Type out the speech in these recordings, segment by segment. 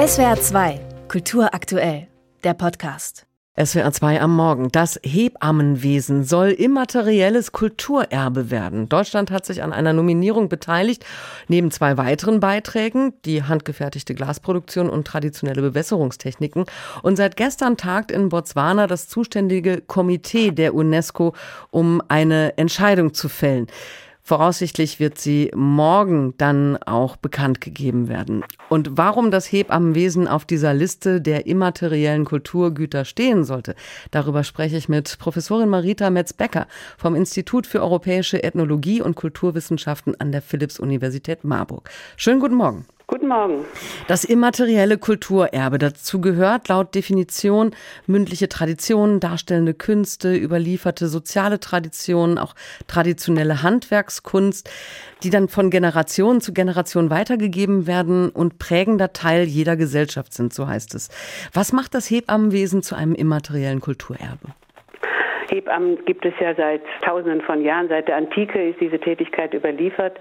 SWR 2, Kultur aktuell, der Podcast. SWR 2 am Morgen. Das Hebammenwesen soll immaterielles Kulturerbe werden. Deutschland hat sich an einer Nominierung beteiligt, neben zwei weiteren Beiträgen, die handgefertigte Glasproduktion und traditionelle Bewässerungstechniken. Und seit gestern tagt in Botswana das zuständige Komitee der UNESCO, um eine Entscheidung zu fällen. Voraussichtlich wird sie morgen dann auch bekannt gegeben werden. Und warum das Hebammenwesen auf dieser Liste der immateriellen Kulturgüter stehen sollte, darüber spreche ich mit Professorin Marita Metz-Becker vom Institut für europäische Ethnologie und Kulturwissenschaften an der Philipps-Universität Marburg. Schönen guten Morgen. Guten Morgen. Das immaterielle Kulturerbe. Dazu gehört laut Definition mündliche Traditionen, darstellende Künste, überlieferte soziale Traditionen, auch traditionelle Handwerkskunst, die dann von Generation zu Generation weitergegeben werden und prägender Teil jeder Gesellschaft sind, so heißt es. Was macht das Hebammenwesen zu einem immateriellen Kulturerbe? Hebammen gibt es ja seit Tausenden von Jahren. Seit der Antike ist diese Tätigkeit überliefert.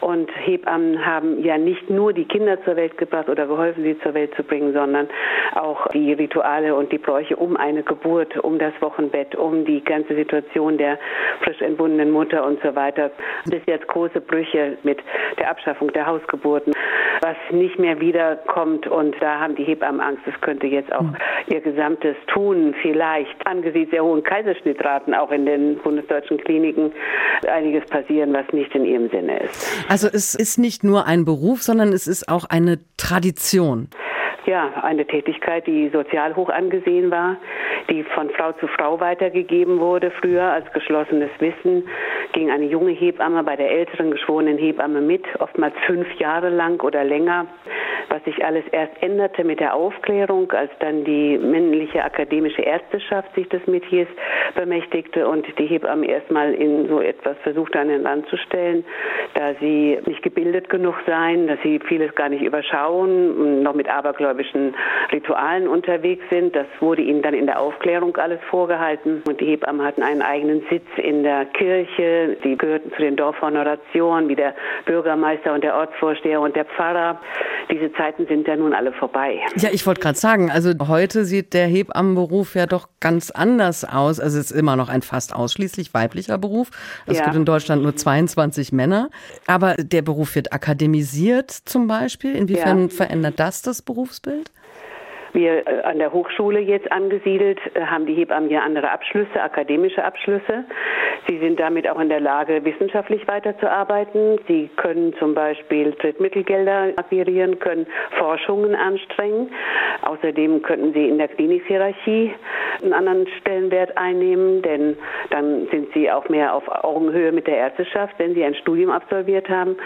Und Hebammen haben ja nicht nur die Kinder zur Welt gebracht oder geholfen, sie zur Welt zu bringen, sondern auch die Rituale und die Bräuche um eine Geburt, um das Wochenbett, um die ganze Situation der frisch entbundenen Mutter und so weiter. Bis jetzt große Brüche mit der Abschaffung der Hausgeburten, was nicht mehr wiederkommt. Und da haben die Hebammen Angst, es könnte jetzt auch hm. ihr gesamtes Tun vielleicht angesichts der hohen Kaiserschnitt Durchschnittsraten auch in den bundesdeutschen Kliniken einiges passieren, was nicht in ihrem Sinne ist. Also es ist nicht nur ein Beruf, sondern es ist auch eine Tradition ja, eine Tätigkeit, die sozial hoch angesehen war, die von Frau zu Frau weitergegeben wurde. Früher als geschlossenes Wissen ging eine junge Hebamme bei der älteren geschworenen Hebamme mit, oftmals fünf Jahre lang oder länger sich alles erst änderte mit der Aufklärung, als dann die männliche akademische Ärzteschaft sich des Metiers bemächtigte und die Hebammen erstmal in so etwas versuchte an den Land zu stellen, da sie nicht gebildet genug seien, dass sie vieles gar nicht überschauen, noch mit abergläubischen Ritualen unterwegs sind. Das wurde ihnen dann in der Aufklärung alles vorgehalten und die Hebammen hatten einen eigenen Sitz in der Kirche. Sie gehörten zu den Dorfhonorationen wie der Bürgermeister und der Ortsvorsteher und der Pfarrer. Diese Zeiten sind ja nun alle vorbei. Ja, ich wollte gerade sagen, also heute sieht der Hebammenberuf ja doch ganz anders aus. Also es ist immer noch ein fast ausschließlich weiblicher Beruf. Es ja. gibt in Deutschland nur 22 Männer. Aber der Beruf wird akademisiert zum Beispiel. Inwiefern ja. verändert das das Berufsbild? Wir äh, an der Hochschule jetzt angesiedelt äh, haben die Hebammen hier andere Abschlüsse, akademische Abschlüsse. Sie sind damit auch in der Lage, wissenschaftlich weiterzuarbeiten. Sie können zum Beispiel Drittmittelgelder akquirieren, können Forschungen anstrengen. Außerdem könnten sie in der Klinikhierarchie einen anderen Stellenwert einnehmen, denn dann sind sie auch mehr auf Augenhöhe mit der Ärzteschaft, wenn sie ein Studium absolviert haben.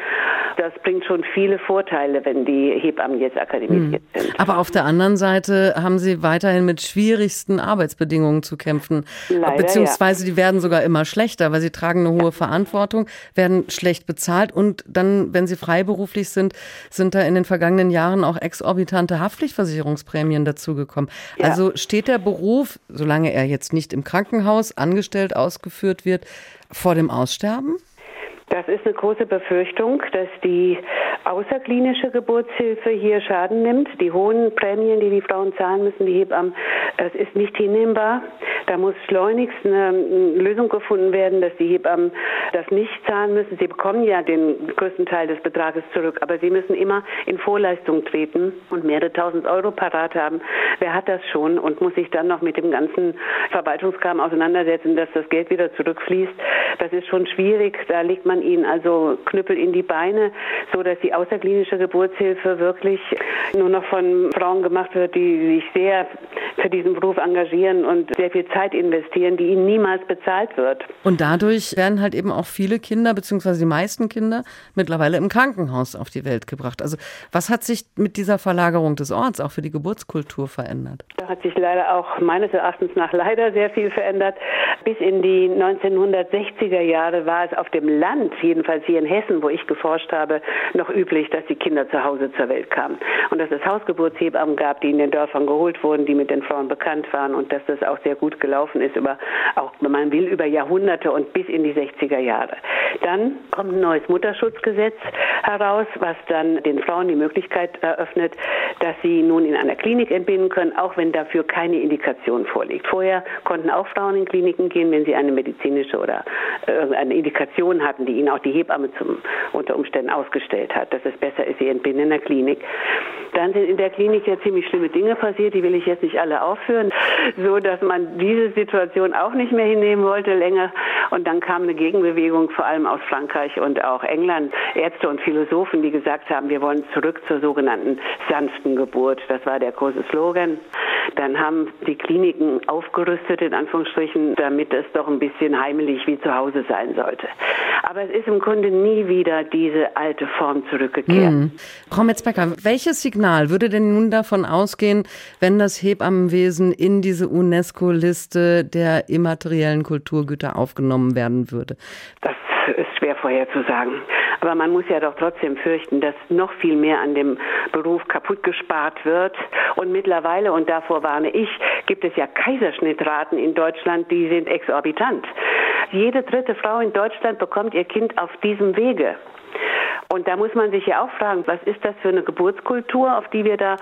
Das bringt schon viele Vorteile, wenn die Hebammen jetzt akademisiert hm. sind. Aber auf der anderen Seite haben sie weiterhin mit schwierigsten Arbeitsbedingungen zu kämpfen. Leider, Beziehungsweise ja. die werden sogar immer schlechter, weil sie tragen eine hohe. Verantwortung, werden schlecht bezahlt und dann, wenn sie freiberuflich sind, sind da in den vergangenen Jahren auch exorbitante Haftpflichtversicherungsprämien dazugekommen. Ja. Also steht der Beruf, solange er jetzt nicht im Krankenhaus angestellt ausgeführt wird, vor dem Aussterben? Das ist eine große Befürchtung, dass die außerklinische Geburtshilfe hier Schaden nimmt. Die hohen Prämien, die die Frauen zahlen müssen, die Hebammen, das ist nicht hinnehmbar. Da muss schleunigst eine Lösung gefunden werden, dass die Hebammen das nicht zahlen müssen. Sie bekommen ja den größten Teil des Betrages zurück, aber sie müssen immer in Vorleistung treten und mehrere tausend Euro parat haben. Wer hat das schon und muss sich dann noch mit dem ganzen Verwaltungskram auseinandersetzen, dass das Geld wieder zurückfließt? Das ist schon schwierig. Da legt man ihnen also Knüppel in die Beine, so dass die außerklinische Geburtshilfe wirklich nur noch von Frauen gemacht wird, die sich sehr für diesen Beruf engagieren und sehr viel Zeit investieren, die ihnen niemals bezahlt wird. Und dadurch werden halt eben auch viele Kinder, beziehungsweise die meisten Kinder, mittlerweile im Krankenhaus auf die Welt gebracht. Also was hat sich mit dieser Verlagerung des Orts auch für die Geburtskultur verändert? Da hat sich leider auch meines Erachtens nach leider sehr viel verändert. Bis in die 1960er Jahre war es auf dem Land, jedenfalls hier in Hessen, wo ich geforscht habe, noch üblich, dass die Kinder zu Hause zur Welt kamen. Und dass es Hausgeburtshebammen gab, die in den Dörfern geholt wurden, die mit den Hebammenfrauen bekannt waren und dass das auch sehr gut gelaufen ist, über, auch man will, über Jahrhunderte und bis in die 60er Jahre. Dann kommt ein neues Mutterschutzgesetz heraus, was dann den Frauen die Möglichkeit eröffnet, dass sie nun in einer Klinik entbinden können, auch wenn dafür keine Indikation vorliegt. Vorher konnten auch Frauen in Kliniken gehen, wenn sie eine medizinische oder irgendeine Indikation hatten, die ihnen auch die Hebamme zum, unter Umständen ausgestellt hat, dass es besser ist, sie entbinden in der Klinik. Dann sind in der Klinik ja ziemlich schlimme Dinge passiert, die will ich jetzt nicht alle aufführen, so dass man diese Situation auch nicht mehr hinnehmen wollte länger. Und dann kam eine Gegenbewegung, vor allem aus Frankreich und auch England, Ärzte und Philosophen, die gesagt haben, wir wollen zurück zur sogenannten sanften Geburt. Das war der große Slogan. Dann haben die Kliniken aufgerüstet, in Anführungsstrichen, damit es doch ein bisschen heimelig wie zu Hause sein sollte. Aber es ist im Grunde nie wieder diese alte Form zurückgekehrt. Mhm. Frau Metzbecker, welches Signal würde denn nun davon ausgehen, wenn das Hebammenwesen in diese UNESCO-Liste der immateriellen Kulturgüter aufgenommen werden würde? Das ist schwer vorherzusagen. Aber man muss ja doch trotzdem fürchten, dass noch viel mehr an dem Beruf kaputt gespart wird. Und mittlerweile, und davor warne ich, gibt es ja Kaiserschnittraten in Deutschland, die sind exorbitant. Jede dritte Frau in Deutschland bekommt ihr Kind auf diesem Wege. Und da muss man sich ja auch fragen, was ist das für eine Geburtskultur, auf die wir da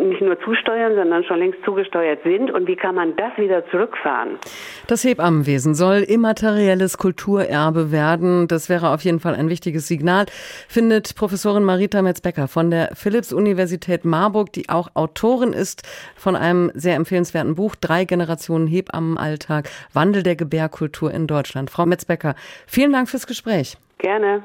nicht nur zusteuern, sondern schon längst zugesteuert sind und wie kann man das wieder zurückfahren? Das Hebammenwesen soll immaterielles Kulturerbe werden. Das wäre auf jeden Fall ein wichtiges Signal, findet Professorin Marita Metzbecker von der Philipps-Universität Marburg, die auch Autorin ist von einem sehr empfehlenswerten Buch Drei Generationen Hebammenalltag, Wandel der Gebärkultur in Deutschland. Frau Metzbecker, vielen Dank fürs Gespräch. Gerne.